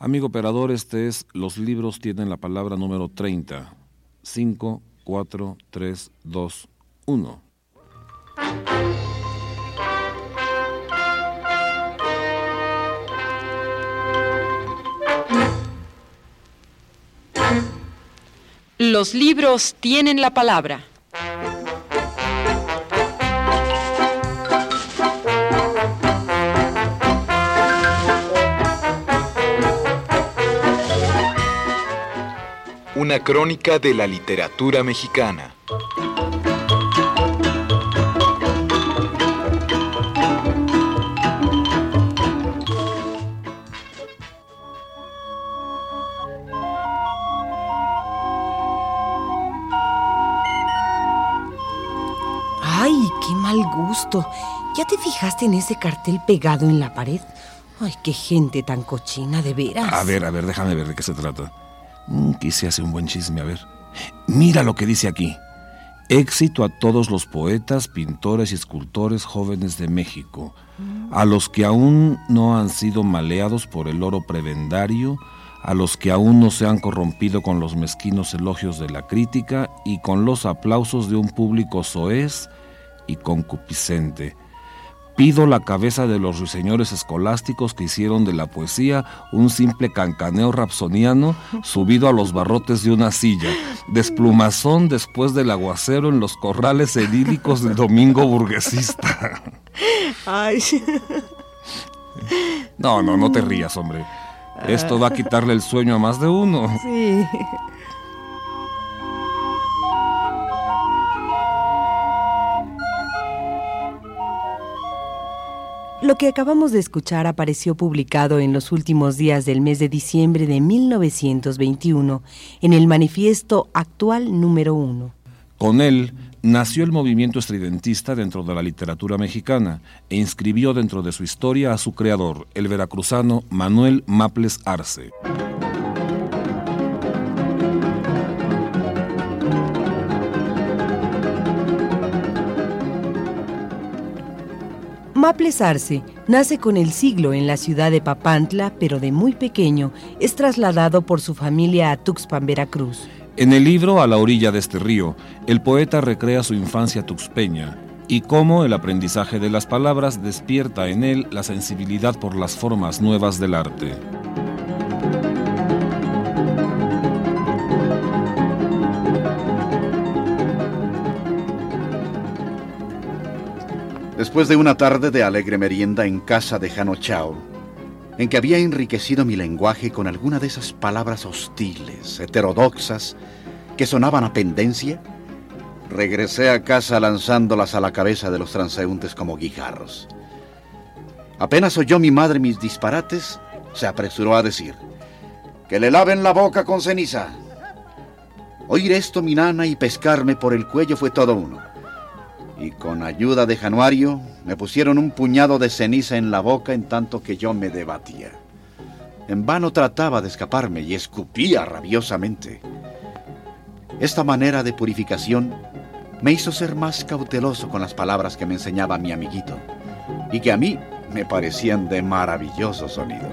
Amigo operador, este es Los libros tienen la palabra número 30. 5, 4, 3, 2, 1. Los libros tienen la palabra. Una crónica de la literatura mexicana. ¡Ay, qué mal gusto! ¿Ya te fijaste en ese cartel pegado en la pared? ¡Ay, qué gente tan cochina, de veras! A ver, a ver, déjame ver de qué se trata. Mm, quise hacer un buen chisme, a ver. Mira lo que dice aquí. Éxito a todos los poetas, pintores y escultores jóvenes de México, a los que aún no han sido maleados por el oro prebendario, a los que aún no se han corrompido con los mezquinos elogios de la crítica y con los aplausos de un público soez y concupiscente. Pido la cabeza de los ruiseñores escolásticos que hicieron de la poesía un simple cancaneo rapsoniano subido a los barrotes de una silla, desplumazón después del aguacero en los corrales edílicos del domingo burguesista. Ay. No, no, no te rías, hombre. Esto va a quitarle el sueño a más de uno. Sí. Lo que acabamos de escuchar apareció publicado en los últimos días del mes de diciembre de 1921 en el Manifiesto Actual número 1. Con él nació el movimiento estridentista dentro de la literatura mexicana e inscribió dentro de su historia a su creador, el veracruzano Manuel Maples Arce. Maples Arce nace con el siglo en la ciudad de Papantla, pero de muy pequeño es trasladado por su familia a Tuxpan, Veracruz. En el libro A la orilla de este río, el poeta recrea su infancia tuxpeña y cómo el aprendizaje de las palabras despierta en él la sensibilidad por las formas nuevas del arte. Después de una tarde de alegre merienda en casa de Jano Chao, en que había enriquecido mi lenguaje con alguna de esas palabras hostiles, heterodoxas, que sonaban a pendencia, regresé a casa lanzándolas a la cabeza de los transeúntes como guijarros. Apenas oyó mi madre mis disparates, se apresuró a decir, que le laven la boca con ceniza. Oír esto mi nana y pescarme por el cuello fue todo uno y con ayuda de Januario me pusieron un puñado de ceniza en la boca en tanto que yo me debatía. En vano trataba de escaparme y escupía rabiosamente. Esta manera de purificación me hizo ser más cauteloso con las palabras que me enseñaba mi amiguito y que a mí me parecían de maravilloso sonido.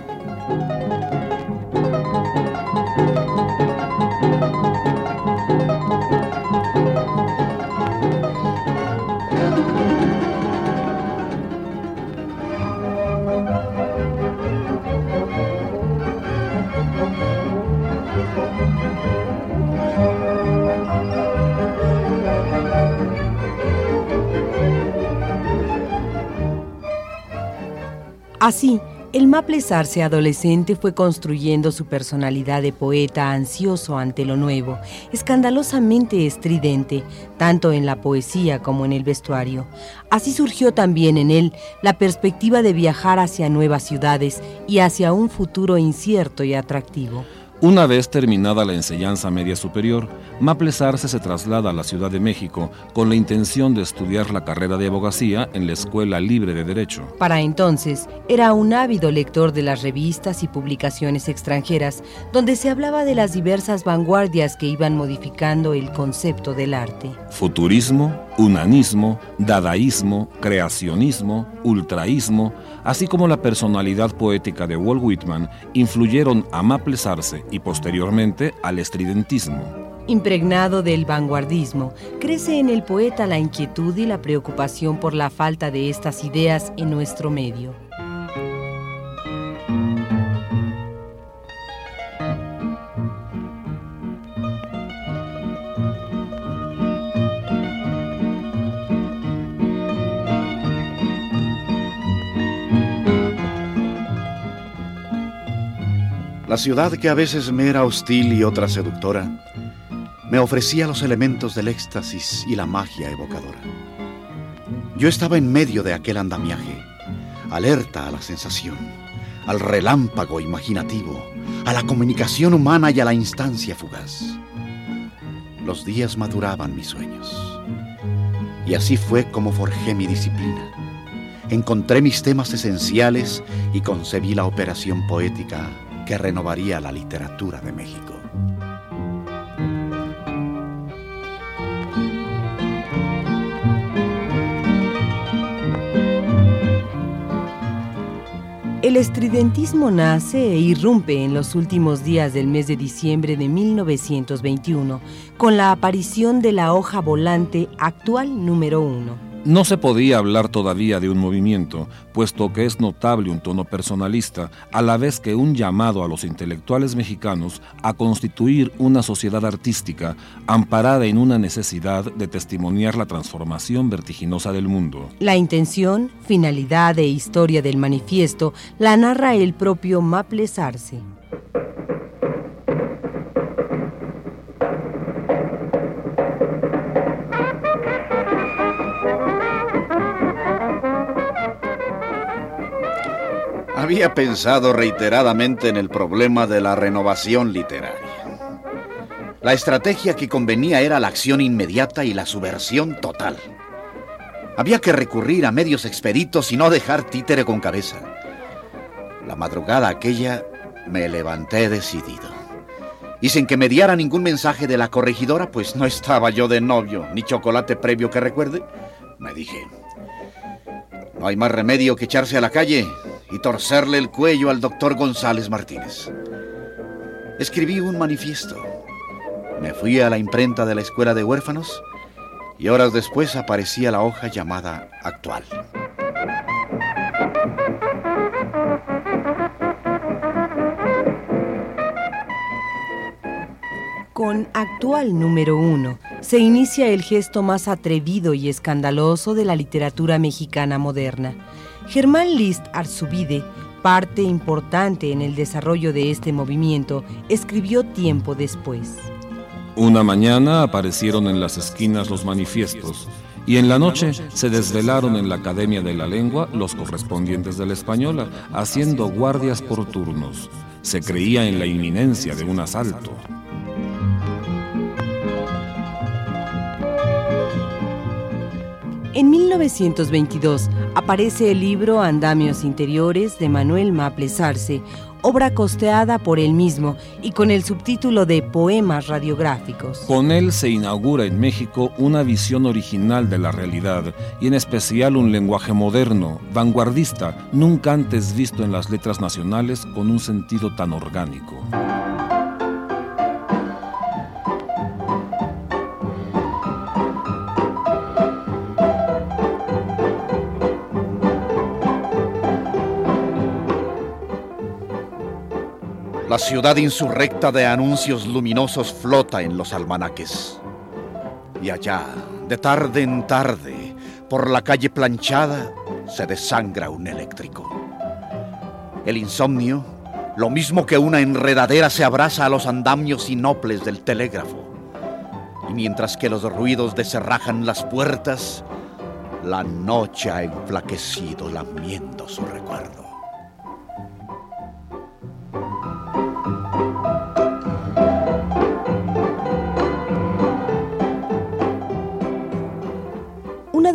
Así, el Maples Arce adolescente fue construyendo su personalidad de poeta ansioso ante lo nuevo, escandalosamente estridente, tanto en la poesía como en el vestuario. Así surgió también en él la perspectiva de viajar hacia nuevas ciudades y hacia un futuro incierto y atractivo. Una vez terminada la enseñanza media superior, Maples Arce se traslada a la Ciudad de México con la intención de estudiar la carrera de abogacía en la Escuela Libre de Derecho. Para entonces, era un ávido lector de las revistas y publicaciones extranjeras, donde se hablaba de las diversas vanguardias que iban modificando el concepto del arte. Futurismo, Unanismo, dadaísmo, creacionismo, ultraísmo, así como la personalidad poética de Walt Whitman, influyeron a Maples Arce y posteriormente al estridentismo. Impregnado del vanguardismo, crece en el poeta la inquietud y la preocupación por la falta de estas ideas en nuestro medio. La ciudad que a veces me era hostil y otra seductora, me ofrecía los elementos del éxtasis y la magia evocadora. Yo estaba en medio de aquel andamiaje, alerta a la sensación, al relámpago imaginativo, a la comunicación humana y a la instancia fugaz. Los días maduraban mis sueños. Y así fue como forjé mi disciplina. Encontré mis temas esenciales y concebí la operación poética que renovaría la literatura de México. El estridentismo nace e irrumpe en los últimos días del mes de diciembre de 1921 con la aparición de la hoja volante actual número uno. No se podía hablar todavía de un movimiento, puesto que es notable un tono personalista, a la vez que un llamado a los intelectuales mexicanos a constituir una sociedad artística amparada en una necesidad de testimoniar la transformación vertiginosa del mundo. La intención, finalidad e historia del manifiesto la narra el propio Maples Arce. Había pensado reiteradamente en el problema de la renovación literaria. La estrategia que convenía era la acción inmediata y la subversión total. Había que recurrir a medios expeditos y no dejar títere con cabeza. La madrugada aquella me levanté decidido. Y sin que me diera ningún mensaje de la corregidora, pues no estaba yo de novio, ni chocolate previo que recuerde, me dije, no hay más remedio que echarse a la calle y torcerle el cuello al doctor González Martínez. Escribí un manifiesto. Me fui a la imprenta de la escuela de huérfanos y horas después aparecía la hoja llamada Actual. Con Actual número uno se inicia el gesto más atrevido y escandaloso de la literatura mexicana moderna Germán List Arzubide, parte importante en el desarrollo de este movimiento, escribió tiempo después. Una mañana aparecieron en las esquinas los manifiestos y en la noche se desvelaron en la Academia de la Lengua los correspondientes de la Española, haciendo guardias por turnos. Se creía en la inminencia de un asalto. En 1922 aparece el libro Andamios Interiores de Manuel Maples Arce, obra costeada por él mismo y con el subtítulo de Poemas Radiográficos. Con él se inaugura en México una visión original de la realidad y en especial un lenguaje moderno, vanguardista, nunca antes visto en las letras nacionales con un sentido tan orgánico. La ciudad insurrecta de anuncios luminosos flota en los almanaques. Y allá, de tarde en tarde, por la calle planchada, se desangra un eléctrico. El insomnio, lo mismo que una enredadera, se abraza a los andamios inoples del telégrafo. Y mientras que los ruidos deserrajan las puertas, la noche ha enflaquecido lamiendo su recuerdo.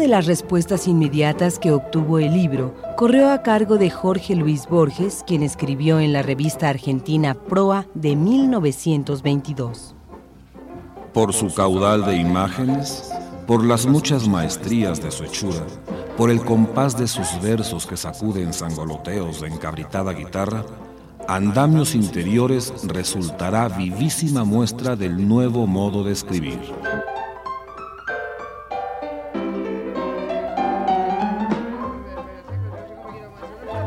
De las respuestas inmediatas que obtuvo el libro corrió a cargo de Jorge Luis Borges, quien escribió en la revista argentina Proa de 1922. Por su caudal de imágenes, por las muchas maestrías de su hechura, por el compás de sus versos que sacuden sangoloteos de encabritada guitarra, Andamios Interiores resultará vivísima muestra del nuevo modo de escribir.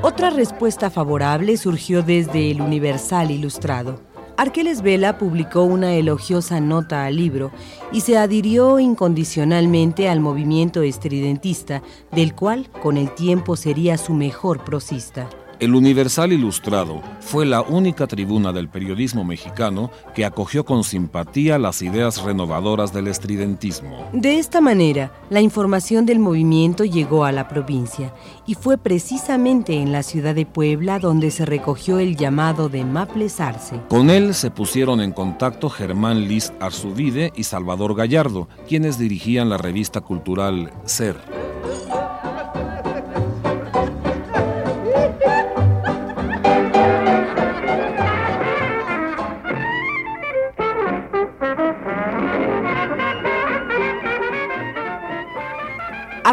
Otra respuesta favorable surgió desde el Universal Ilustrado. Arqueles Vela publicó una elogiosa nota al libro y se adhirió incondicionalmente al movimiento estridentista, del cual con el tiempo sería su mejor prosista. El Universal Ilustrado fue la única tribuna del periodismo mexicano que acogió con simpatía las ideas renovadoras del estridentismo. De esta manera, la información del movimiento llegó a la provincia y fue precisamente en la ciudad de Puebla donde se recogió el llamado de Maples Arce. Con él se pusieron en contacto Germán Liz Arzubide y Salvador Gallardo, quienes dirigían la revista cultural Ser.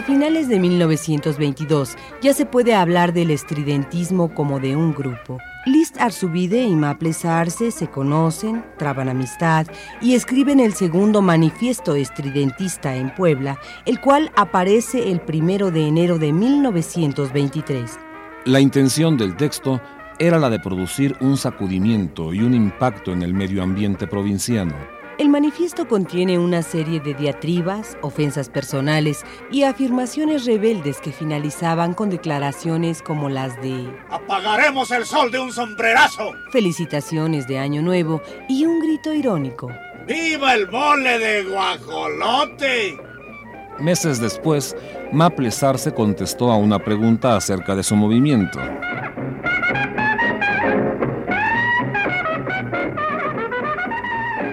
A finales de 1922 ya se puede hablar del estridentismo como de un grupo. List Arzubide y Maples Arce se conocen, traban amistad y escriben el segundo manifiesto estridentista en Puebla, el cual aparece el primero de enero de 1923. La intención del texto era la de producir un sacudimiento y un impacto en el medio ambiente provinciano. El manifiesto contiene una serie de diatribas, ofensas personales y afirmaciones rebeldes que finalizaban con declaraciones como las de ¡Apagaremos el sol de un sombrerazo! Felicitaciones de Año Nuevo y un grito irónico. ¡Viva el mole de guajolote! Meses después, Maples Arce contestó a una pregunta acerca de su movimiento.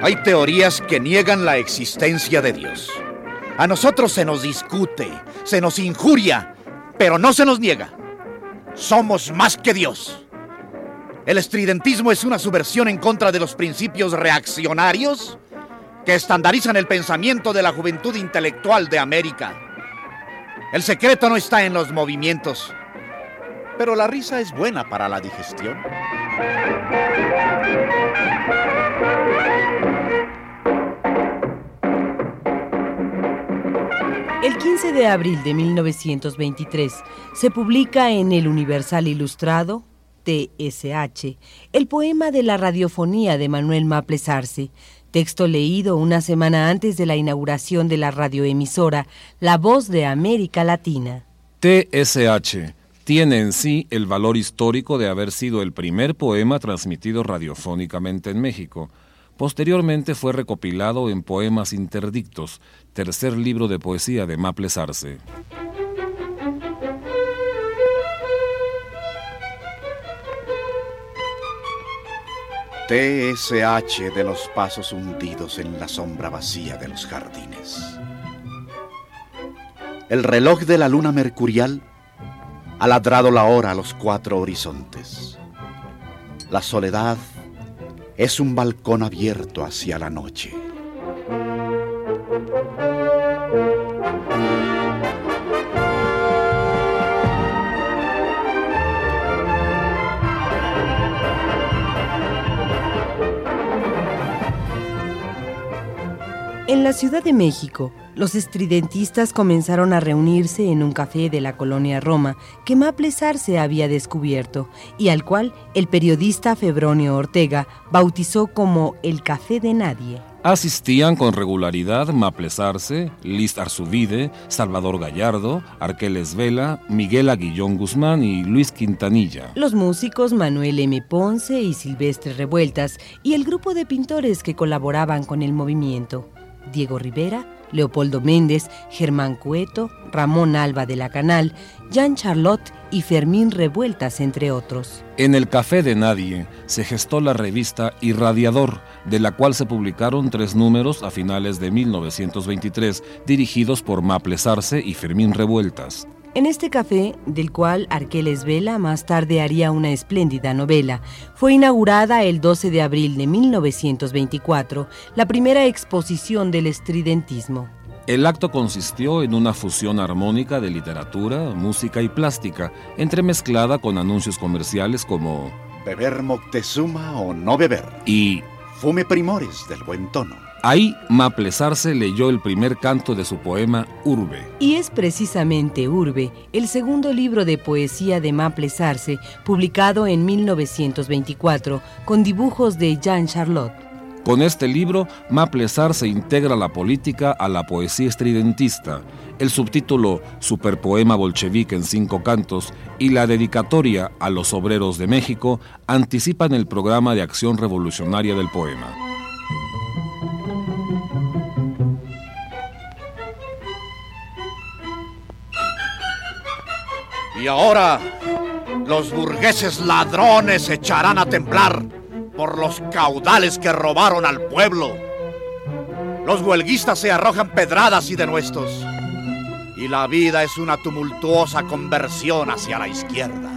Hay teorías que niegan la existencia de Dios. A nosotros se nos discute, se nos injuria, pero no se nos niega. Somos más que Dios. El estridentismo es una subversión en contra de los principios reaccionarios que estandarizan el pensamiento de la juventud intelectual de América. El secreto no está en los movimientos, pero la risa es buena para la digestión. El 15 de abril de 1923 se publica en el Universal Ilustrado, TSH, el poema de la radiofonía de Manuel Maples Arce, texto leído una semana antes de la inauguración de la radioemisora La Voz de América Latina. TSH tiene en sí el valor histórico de haber sido el primer poema transmitido radiofónicamente en México. Posteriormente fue recopilado en Poemas Interdictos, tercer libro de poesía de Maples Arce. TSH de los pasos hundidos en la sombra vacía de los jardines. El reloj de la luna mercurial ha ladrado la hora a los cuatro horizontes. La soledad es un balcón abierto hacia la noche. En la Ciudad de México, los estridentistas comenzaron a reunirse en un café de la colonia Roma que Maples Arce había descubierto y al cual el periodista Febronio Ortega bautizó como el Café de Nadie. Asistían con regularidad Maples Arce, Liz Arzubide, Salvador Gallardo, Arqueles Vela, Miguel Aguillón Guzmán y Luis Quintanilla. Los músicos Manuel M. Ponce y Silvestre Revueltas y el grupo de pintores que colaboraban con el movimiento. Diego Rivera, Leopoldo Méndez, Germán Cueto, Ramón Alba de la Canal, Jean Charlotte y Fermín Revueltas, entre otros. En el Café de Nadie se gestó la revista Irradiador, de la cual se publicaron tres números a finales de 1923, dirigidos por Maples Arce y Fermín Revueltas. En este café, del cual Arqueles Vela más tarde haría una espléndida novela, fue inaugurada el 12 de abril de 1924 la primera exposición del estridentismo. El acto consistió en una fusión armónica de literatura, música y plástica, entremezclada con anuncios comerciales como Beber Moctezuma o no beber. y Fume primores del buen tono. Ahí Maplesarse leyó el primer canto de su poema Urbe. Y es precisamente Urbe, el segundo libro de poesía de Maples Arce, publicado en 1924, con dibujos de Jean Charlotte. Con este libro, Maplesar se integra la política a la poesía estridentista. El subtítulo Superpoema bolchevique en cinco cantos y la dedicatoria a los obreros de México anticipan el programa de acción revolucionaria del poema. Y ahora los burgueses ladrones se echarán a temblar por los caudales que robaron al pueblo. Los huelguistas se arrojan pedradas y denuestos. Y la vida es una tumultuosa conversión hacia la izquierda.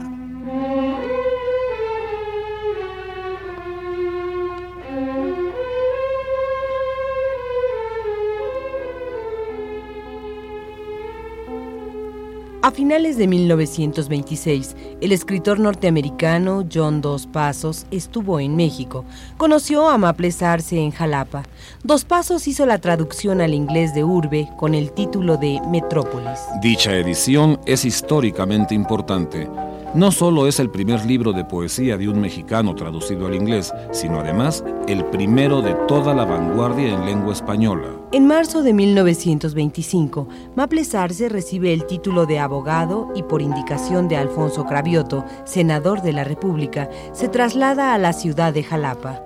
A finales de 1926, el escritor norteamericano John Dos Pasos estuvo en México. Conoció a Maples Arce en Jalapa. Dos Pasos hizo la traducción al inglés de Urbe con el título de Metrópolis. Dicha edición es históricamente importante. No solo es el primer libro de poesía de un mexicano traducido al inglés, sino además el primero de toda la vanguardia en lengua española. En marzo de 1925, Maples Arce recibe el título de abogado y por indicación de Alfonso Cravioto, senador de la República, se traslada a la ciudad de Jalapa.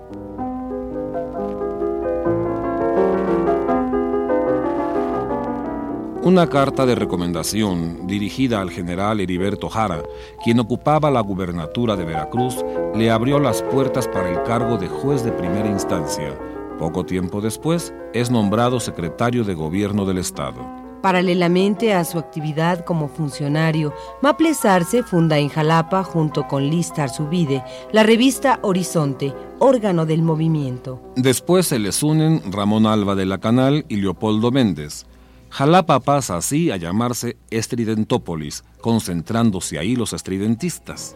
Una carta de recomendación dirigida al general Heriberto Jara, quien ocupaba la gubernatura de Veracruz, le abrió las puertas para el cargo de juez de primera instancia. Poco tiempo después, es nombrado secretario de gobierno del Estado. Paralelamente a su actividad como funcionario, Maples Arce funda en Jalapa, junto con Listar Subide, la revista Horizonte, órgano del movimiento. Después se les unen Ramón Alba de la Canal y Leopoldo Méndez. Jalapa pasa así a llamarse Estridentópolis, concentrándose ahí los estridentistas.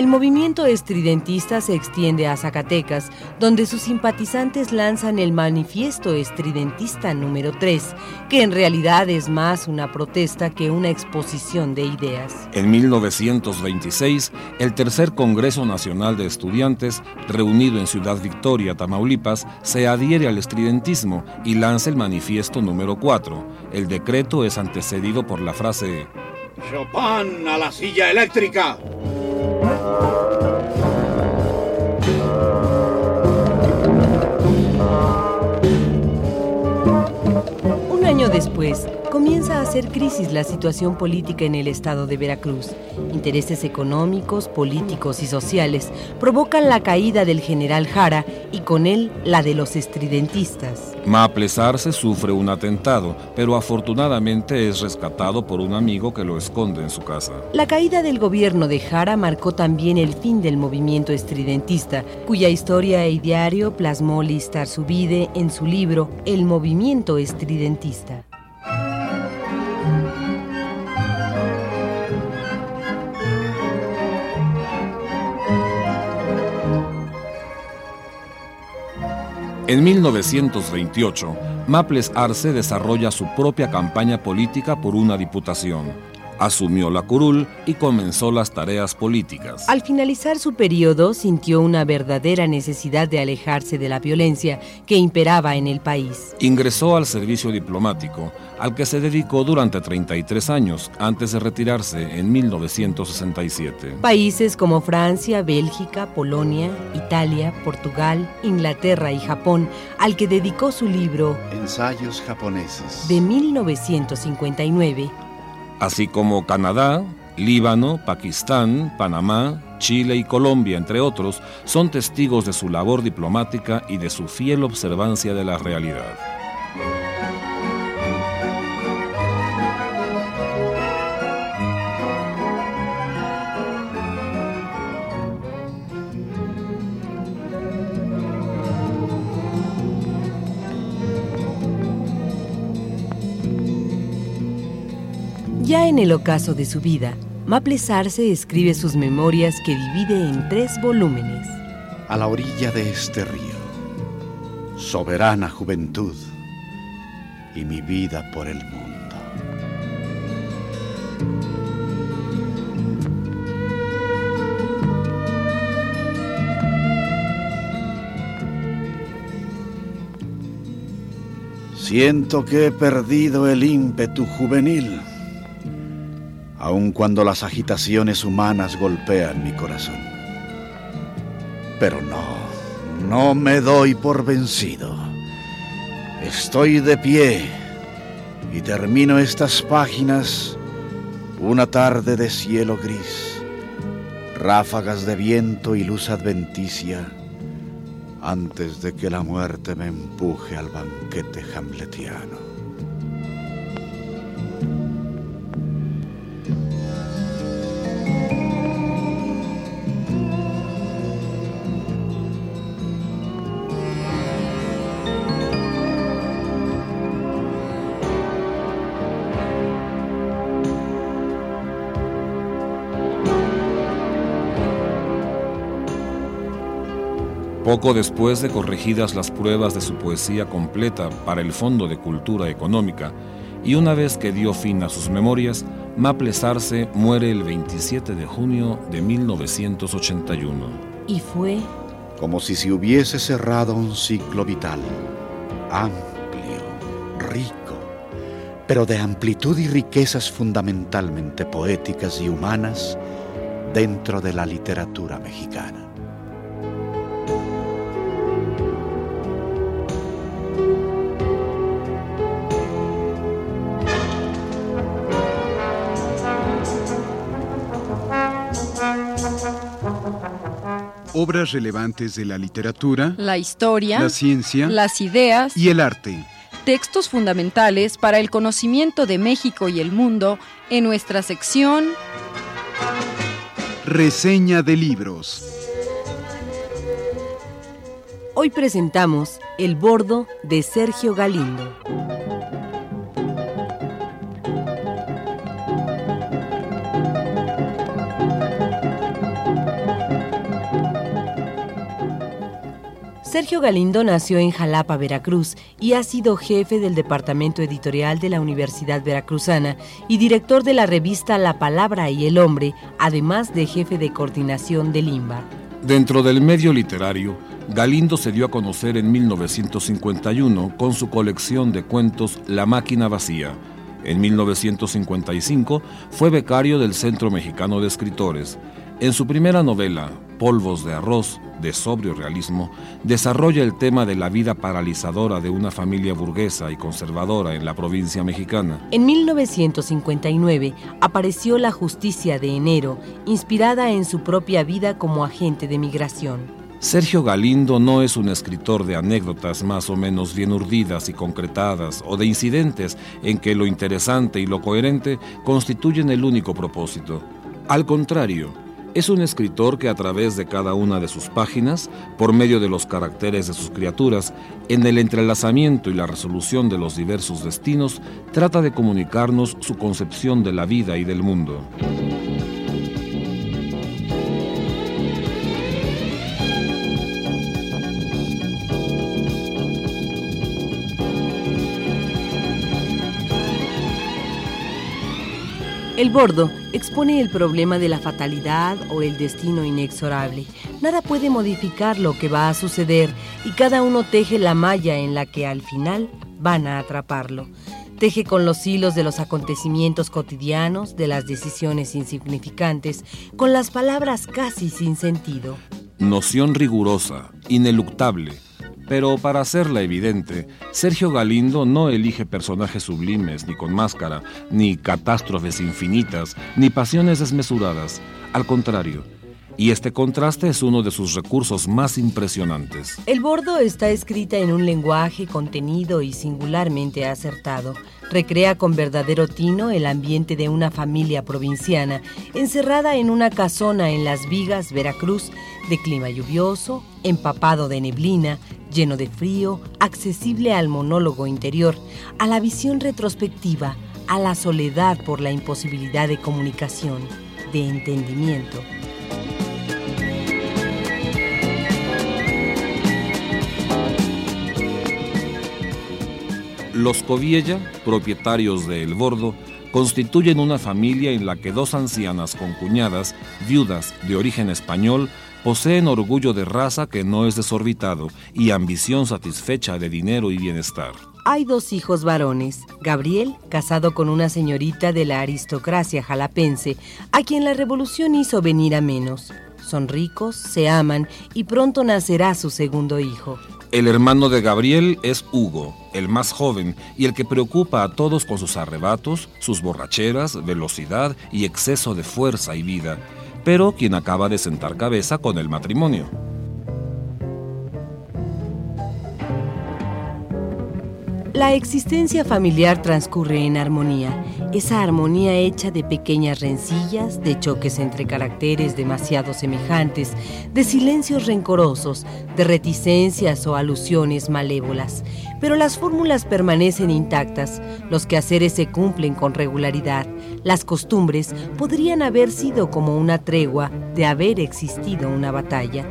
El movimiento estridentista se extiende a Zacatecas, donde sus simpatizantes lanzan el manifiesto estridentista número 3, que en realidad es más una protesta que una exposición de ideas. En 1926, el tercer Congreso Nacional de Estudiantes, reunido en Ciudad Victoria, Tamaulipas, se adhiere al estridentismo y lanza el manifiesto número 4. El decreto es antecedido por la frase Chopin a la silla eléctrica. Después, comienza a hacer crisis la situación política en el estado de Veracruz. Intereses económicos, políticos y sociales provocan la caída del general Jara y con él la de los estridentistas. Maples Arce sufre un atentado, pero afortunadamente es rescatado por un amigo que lo esconde en su casa. La caída del gobierno de Jara marcó también el fin del movimiento estridentista, cuya historia e ideario plasmó Listar Subide en su libro El movimiento estridentista. En 1928, Maples Arce desarrolla su propia campaña política por una diputación. Asumió la curul y comenzó las tareas políticas. Al finalizar su periodo, sintió una verdadera necesidad de alejarse de la violencia que imperaba en el país. Ingresó al servicio diplomático, al que se dedicó durante 33 años, antes de retirarse en 1967. Países como Francia, Bélgica, Polonia, Italia, Portugal, Inglaterra y Japón, al que dedicó su libro Ensayos japoneses. de 1959, así como Canadá, Líbano, Pakistán, Panamá, Chile y Colombia, entre otros, son testigos de su labor diplomática y de su fiel observancia de la realidad. Ya en el ocaso de su vida, Maple Sarce escribe sus memorias que divide en tres volúmenes. A la orilla de este río, soberana juventud y mi vida por el mundo. Siento que he perdido el ímpetu juvenil aun cuando las agitaciones humanas golpean mi corazón. Pero no, no me doy por vencido. Estoy de pie y termino estas páginas una tarde de cielo gris, ráfagas de viento y luz adventicia antes de que la muerte me empuje al banquete hamletiano. Poco después de corregidas las pruebas de su poesía completa para el Fondo de Cultura Económica, y una vez que dio fin a sus memorias, Maple Sarce muere el 27 de junio de 1981. Y fue como si se hubiese cerrado un ciclo vital, amplio, rico, pero de amplitud y riquezas fundamentalmente poéticas y humanas dentro de la literatura mexicana. Obras relevantes de la literatura, la historia, la ciencia, las ideas y el arte. Textos fundamentales para el conocimiento de México y el mundo en nuestra sección Reseña de libros. Hoy presentamos El Bordo de Sergio Galindo. Sergio Galindo nació en Jalapa, Veracruz, y ha sido jefe del departamento editorial de la Universidad Veracruzana y director de la revista La Palabra y el Hombre, además de jefe de coordinación de Limba. Dentro del medio literario, Galindo se dio a conocer en 1951 con su colección de cuentos La máquina vacía. En 1955 fue becario del Centro Mexicano de Escritores. En su primera novela, Polvos de Arroz, de sobrio realismo, desarrolla el tema de la vida paralizadora de una familia burguesa y conservadora en la provincia mexicana. En 1959 apareció La Justicia de Enero, inspirada en su propia vida como agente de migración. Sergio Galindo no es un escritor de anécdotas más o menos bien urdidas y concretadas o de incidentes en que lo interesante y lo coherente constituyen el único propósito. Al contrario, es un escritor que a través de cada una de sus páginas, por medio de los caracteres de sus criaturas, en el entrelazamiento y la resolución de los diversos destinos, trata de comunicarnos su concepción de la vida y del mundo. El bordo expone el problema de la fatalidad o el destino inexorable. Nada puede modificar lo que va a suceder y cada uno teje la malla en la que al final van a atraparlo. Teje con los hilos de los acontecimientos cotidianos, de las decisiones insignificantes, con las palabras casi sin sentido. Noción rigurosa, ineluctable, Pero para hacerla evidente, Sergio Galindo no elige personajes sublimes, ni con máscara, ni catástrofes infinitas, ni pasiones desmesuradas. Al contrario, y este contraste es uno de sus recursos más impresionantes. El bordo está escrita en un lenguaje contenido y singularmente acertado. Recrea con verdadero tino el ambiente de una familia provinciana, encerrada en una casona en Las Vigas, Veracruz, de clima lluvioso, empapado de neblina, lleno de frío, accesible al monólogo interior, a la visión retrospectiva, a la soledad por la imposibilidad de comunicación, de entendimiento. Los Coviella, propietarios de El Bordo, constituyen una familia en la que dos ancianas concuñadas, viudas de origen español, poseen orgullo de raza que no es desorbitado y ambición satisfecha de dinero y bienestar. Hay dos hijos varones, Gabriel, casado con una señorita de la aristocracia jalapense, a quien la revolución hizo venir a menos. Son ricos, se aman y pronto nacerá su segundo hijo. El hermano de Gabriel es Hugo, el más joven y el que preocupa a todos con sus arrebatos, sus borracheras, velocidad y exceso de fuerza y vida, pero quien acaba de sentar cabeza con el matrimonio. La existencia familiar transcurre en armonía, esa armonía hecha de pequeñas rencillas, de choques entre caracteres demasiado semejantes, de silencios rencorosos, de reticencias o alusiones malévolas. Pero las fórmulas permanecen intactas, los quehaceres se cumplen con regularidad, las costumbres podrían haber sido como una tregua de haber existido una batalla.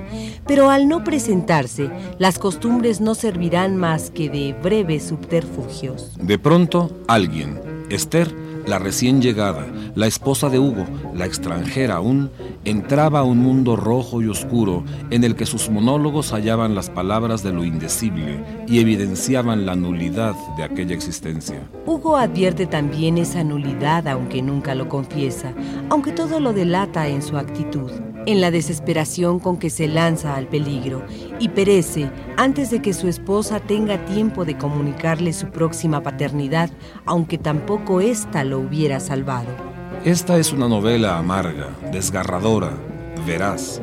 Pero al no presentarse, las costumbres no servirán más que de breves subterfugios. De pronto, alguien, Esther, la recién llegada, la esposa de Hugo, la extranjera aún, entraba a un mundo rojo y oscuro en el que sus monólogos hallaban las palabras de lo indecible y evidenciaban la nulidad de aquella existencia. Hugo advierte también esa nulidad aunque nunca lo confiesa, aunque todo lo delata en su actitud en la desesperación con que se lanza al peligro y perece antes de que su esposa tenga tiempo de comunicarle su próxima paternidad, aunque tampoco ésta lo hubiera salvado. Esta es una novela amarga, desgarradora, veraz,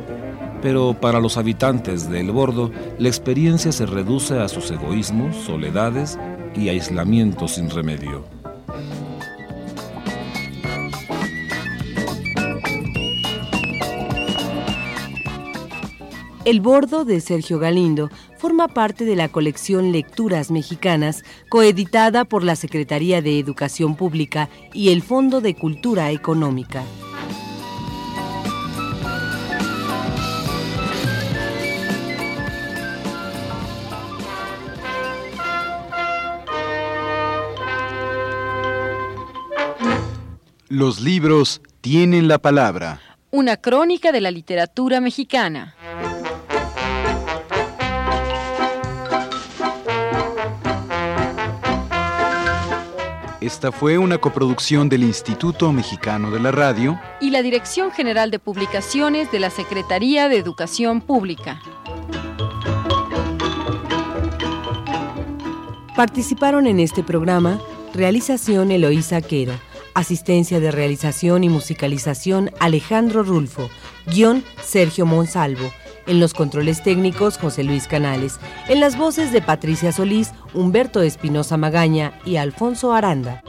pero para los habitantes de El Bordo, la experiencia se reduce a sus egoísmos, soledades y aislamiento sin remedio. El Bordo de Sergio Galindo forma parte de la colección Lecturas Mexicanas, coeditada por la Secretaría de Educación Pública y el Fondo de Cultura Económica. Los libros tienen la palabra. Una crónica de la literatura mexicana. Esta fue una coproducción del Instituto Mexicano de la Radio y la Dirección General de Publicaciones de la Secretaría de Educación Pública. Participaron en este programa Realización Eloísa Quero, Asistencia de Realización y Musicalización Alejandro Rulfo, Guión Sergio Monsalvo. En los controles técnicos, José Luis Canales. En las voces de Patricia Solís, Humberto Espinosa Magaña y Alfonso Aranda.